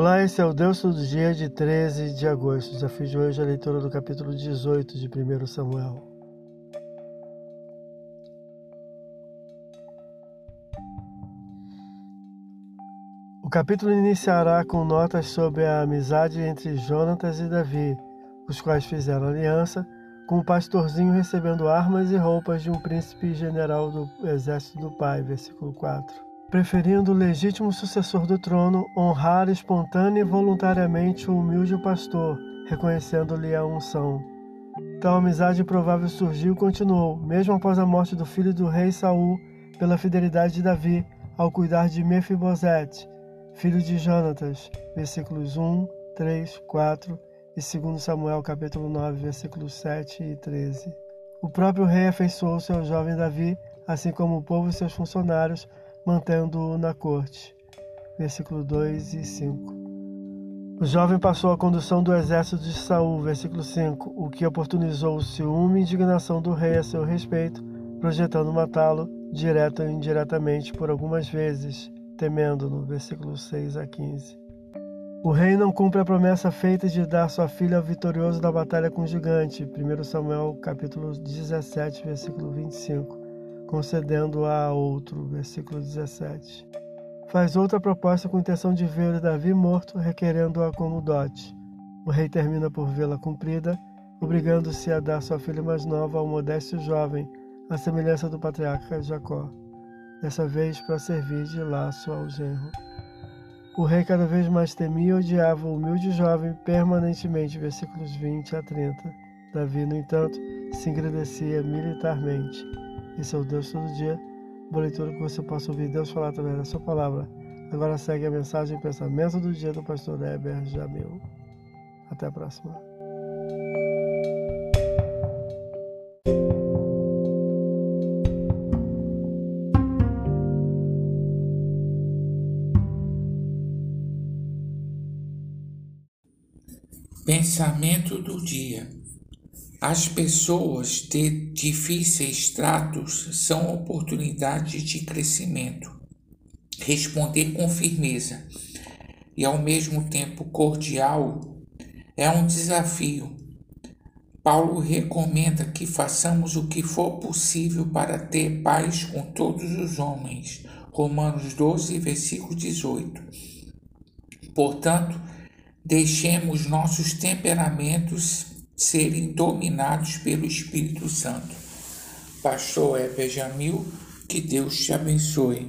Olá, esse é o Deus do dia de 13 de agosto. Desafio de hoje a leitura do capítulo 18 de 1 Samuel. O capítulo iniciará com notas sobre a amizade entre Jonatas e Davi, os quais fizeram aliança, com o pastorzinho recebendo armas e roupas de um príncipe general do exército do pai, versículo 4 preferindo o legítimo sucessor do trono, honrar espontânea e voluntariamente o humilde pastor, reconhecendo-lhe a unção. Tal amizade improvável surgiu e continuou, mesmo após a morte do filho do rei Saul, pela fidelidade de Davi ao cuidar de Mefibosete, filho de Jonatas, versículos 1, 3, 4 e 2 Samuel capítulo 9, versículos 7 e 13. O próprio rei afeiçoou-se ao jovem Davi, assim como o povo e seus funcionários, mantendo-o na corte. Versículo 2 e 5. O jovem passou a condução do exército de Saul, versículo 5, o que oportunizou o ciúme e indignação do rei a seu respeito, projetando matá-lo, direto ou indiretamente, por algumas vezes, temendo-no, versículo 6 a 15. O rei não cumpre a promessa feita de dar sua filha ao vitorioso da batalha com o gigante, 1 Samuel capítulo 17, versículo 25 concedendo-a a outro. Versículo 17. Faz outra proposta com intenção de ver Davi morto, requerendo-a como dote. O rei termina por vê-la cumprida, obrigando-se a dar sua filha mais nova ao modesto jovem, à semelhança do patriarca Jacó, dessa vez para servir de laço ao genro. O rei cada vez mais temia e odiava o humilde jovem permanentemente, versículos 20 a 30. Davi, no entanto, se engrandecia militarmente. Esse é o Deus todo dia. Boa leitura que você possa ouvir Deus falar através da sua palavra. Agora segue a mensagem e pensamento do dia do pastor Heber Jamil. Até a próxima. Pensamento do dia. As pessoas de difíceis tratos são oportunidades de crescimento. Responder com firmeza e ao mesmo tempo cordial é um desafio. Paulo recomenda que façamos o que for possível para ter paz com todos os homens. Romanos 12, versículo 18. Portanto, deixemos nossos temperamentos serem dominados pelo Espírito Santo. Pastor Heber Jamil, que Deus te abençoe.